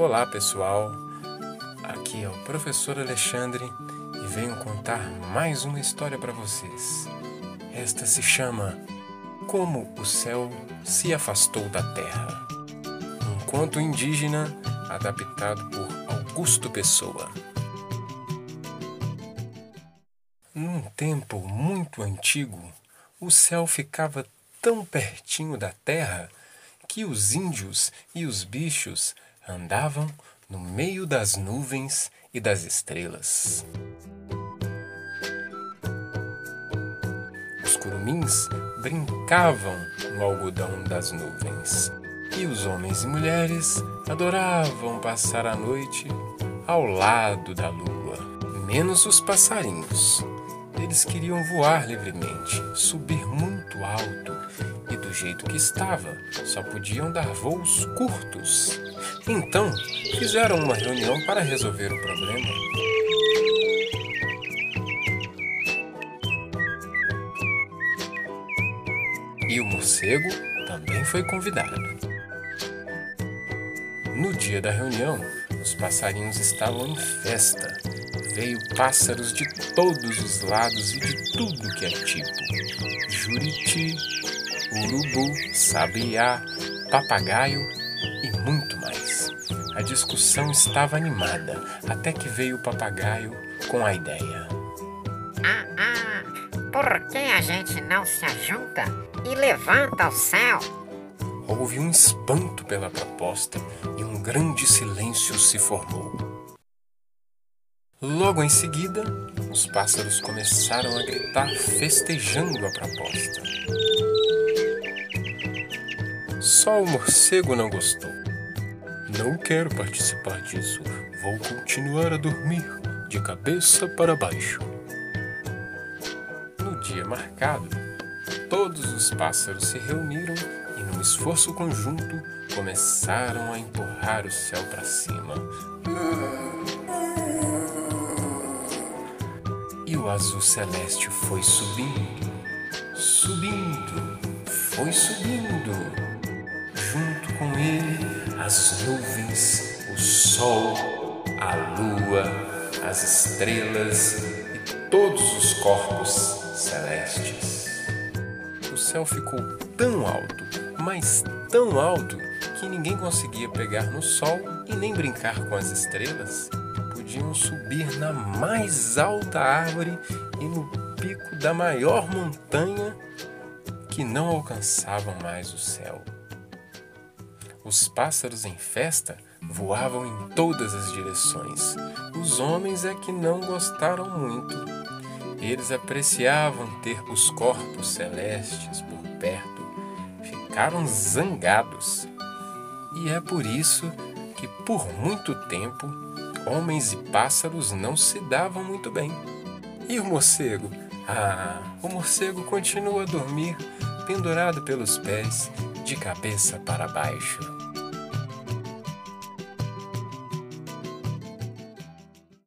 Olá pessoal, aqui é o professor Alexandre e venho contar mais uma história para vocês. Esta se chama Como o Céu se Afastou da Terra. Um conto indígena adaptado por Augusto Pessoa. Num tempo muito antigo, o céu ficava tão pertinho da terra que os índios e os bichos andavam no meio das nuvens e das estrelas. Os curumins brincavam no algodão das nuvens e os homens e mulheres adoravam passar a noite ao lado da lua, menos os passarinhos. Eles queriam voar livremente, subir muito alto e do jeito que estava, só podiam dar voos curtos. Então, fizeram uma reunião para resolver o problema. E o morcego também foi convidado. No dia da reunião, os passarinhos estavam em festa. Veio pássaros de todos os lados e de tudo que é tipo: juriti, urubu, sabiá, papagaio e muito. A discussão estava animada até que veio o papagaio com a ideia. Ah, ah, por que a gente não se ajunta e levanta ao céu? Houve um espanto pela proposta e um grande silêncio se formou. Logo em seguida, os pássaros começaram a gritar, festejando a proposta. Só o morcego não gostou. Não quero participar disso. Vou continuar a dormir de cabeça para baixo. No dia marcado, todos os pássaros se reuniram e, num esforço conjunto, começaram a empurrar o céu para cima. E o azul celeste foi subindo, subindo, foi subindo. Junto com ele, as nuvens, o sol, a lua, as estrelas e todos os corpos celestes. O céu ficou tão alto, mas tão alto, que ninguém conseguia pegar no sol e nem brincar com as estrelas. Podiam subir na mais alta árvore e no pico da maior montanha que não alcançavam mais o céu. Os pássaros em festa voavam em todas as direções. Os homens é que não gostaram muito. Eles apreciavam ter os corpos celestes por perto. Ficaram zangados. E é por isso que, por muito tempo, homens e pássaros não se davam muito bem. E o morcego? Ah, o morcego continua a dormir, pendurado pelos pés, de cabeça para baixo.